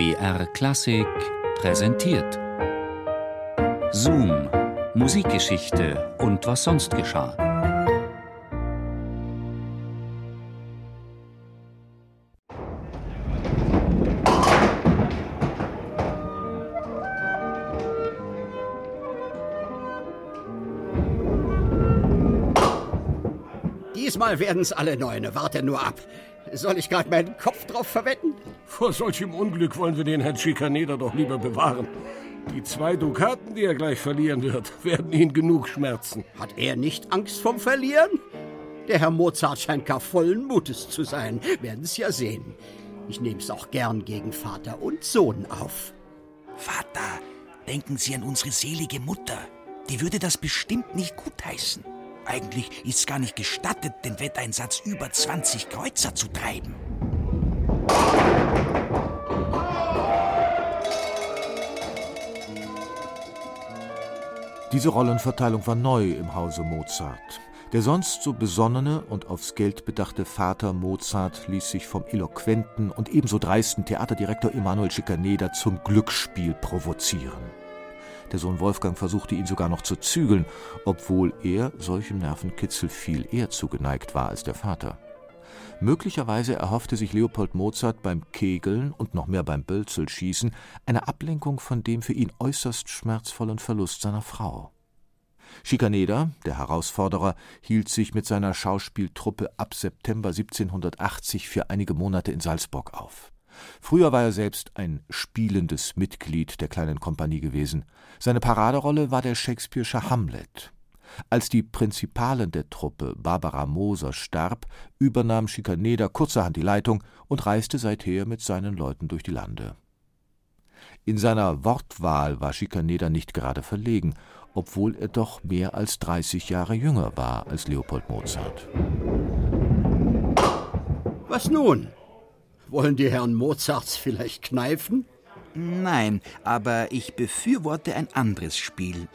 BR Klassik präsentiert. Zoom, Musikgeschichte und was sonst geschah. Diesmal werden's alle Neune. Warte nur ab. Soll ich gerade meinen Kopf drauf verwetten? Vor solchem Unglück wollen wir den Herrn Schikaneder doch lieber bewahren. Die zwei Dukaten, die er gleich verlieren wird, werden ihn genug schmerzen. Hat er nicht Angst vom Verlieren? Der Herr Mozart scheint gar vollen Mutes zu sein. Werden's ja sehen. Ich nehm's auch gern gegen Vater und Sohn auf. Vater, denken Sie an unsere selige Mutter. Die würde das bestimmt nicht gutheißen. Eigentlich ist's gar nicht gestattet, den Wetteinsatz über 20 Kreuzer zu treiben. Diese Rollenverteilung war neu im Hause Mozart. Der sonst so besonnene und aufs Geld bedachte Vater Mozart ließ sich vom eloquenten und ebenso dreisten Theaterdirektor Emanuel Schikaneder zum Glücksspiel provozieren. Der Sohn Wolfgang versuchte ihn sogar noch zu zügeln, obwohl er solchem Nervenkitzel viel eher zugeneigt war als der Vater. Möglicherweise erhoffte sich Leopold Mozart beim Kegeln und noch mehr beim Bölzelschießen eine Ablenkung von dem für ihn äußerst schmerzvollen Verlust seiner Frau. Schikaneder, der Herausforderer, hielt sich mit seiner Schauspieltruppe ab September 1780 für einige Monate in Salzburg auf. Früher war er selbst ein spielendes Mitglied der kleinen Kompanie gewesen. Seine Paraderolle war der Shakespeare'sche Hamlet. Als die Prinzipalin der Truppe, Barbara Moser, starb, übernahm Schikaneder kurzerhand die Leitung und reiste seither mit seinen Leuten durch die Lande. In seiner Wortwahl war Schikaneder nicht gerade verlegen, obwohl er doch mehr als 30 Jahre jünger war als Leopold Mozart. Was nun? Wollen die Herren Mozarts vielleicht kneifen? Nein, aber ich befürworte ein anderes Spiel.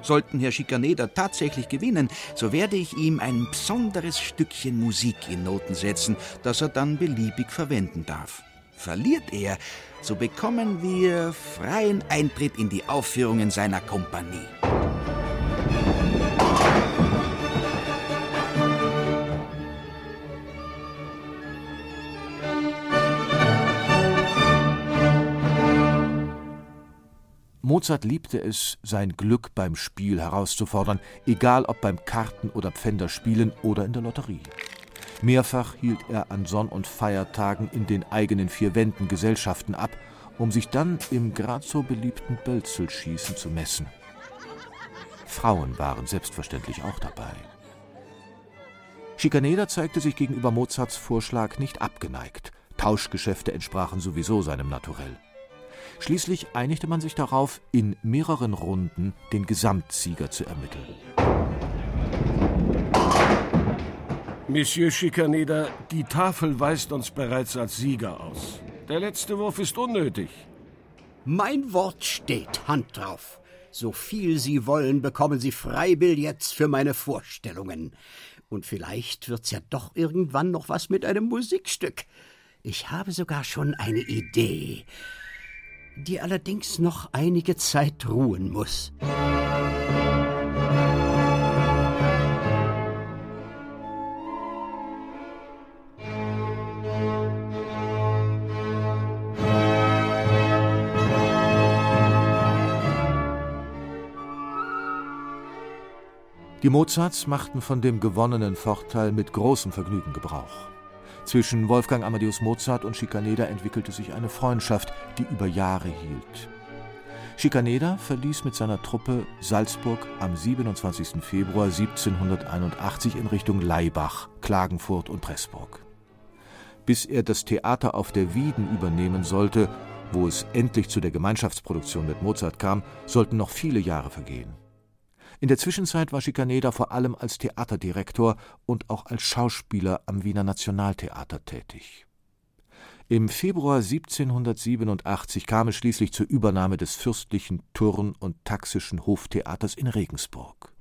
Sollten Herr Schikaneder tatsächlich gewinnen, so werde ich ihm ein besonderes Stückchen Musik in Noten setzen, das er dann beliebig verwenden darf. Verliert er, so bekommen wir freien Eintritt in die Aufführungen seiner Kompanie. Mozart liebte es, sein Glück beim Spiel herauszufordern, egal ob beim Karten- oder Pfänderspielen oder in der Lotterie. Mehrfach hielt er an Sonn- und Feiertagen in den eigenen vier Wänden Gesellschaften ab, um sich dann im grad so beliebten Bölzelschießen zu messen. Frauen waren selbstverständlich auch dabei. Schikaneder zeigte sich gegenüber Mozarts Vorschlag nicht abgeneigt. Tauschgeschäfte entsprachen sowieso seinem Naturell. Schließlich einigte man sich darauf, in mehreren Runden den Gesamtsieger zu ermitteln. Monsieur Schikaneder, die Tafel weist uns bereits als Sieger aus. Der letzte Wurf ist unnötig. Mein Wort steht, Hand drauf. So viel Sie wollen, bekommen Sie Freibillets für meine Vorstellungen. Und vielleicht wird's ja doch irgendwann noch was mit einem Musikstück. Ich habe sogar schon eine Idee die allerdings noch einige Zeit ruhen muss. Die Mozarts machten von dem gewonnenen Vorteil mit großem Vergnügen Gebrauch. Zwischen Wolfgang Amadeus Mozart und Schikaneder entwickelte sich eine Freundschaft, die über Jahre hielt. Schikaneder verließ mit seiner Truppe Salzburg am 27. Februar 1781 in Richtung Laibach, Klagenfurt und Pressburg. Bis er das Theater auf der Wieden übernehmen sollte, wo es endlich zu der Gemeinschaftsproduktion mit Mozart kam, sollten noch viele Jahre vergehen. In der Zwischenzeit war Schikaneder vor allem als Theaterdirektor und auch als Schauspieler am Wiener Nationaltheater tätig. Im Februar 1787 kam es schließlich zur Übernahme des fürstlichen Turn- und Taxischen Hoftheaters in Regensburg.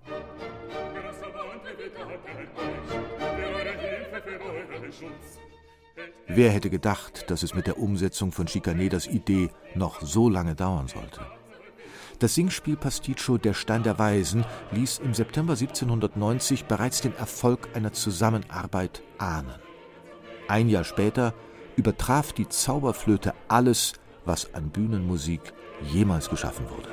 Wer hätte gedacht, dass es mit der Umsetzung von Schikaneders Idee noch so lange dauern sollte? Das Singspiel Pasticcio Der Stein der Weisen ließ im September 1790 bereits den Erfolg einer Zusammenarbeit ahnen. Ein Jahr später übertraf die Zauberflöte alles, was an Bühnenmusik jemals geschaffen wurde.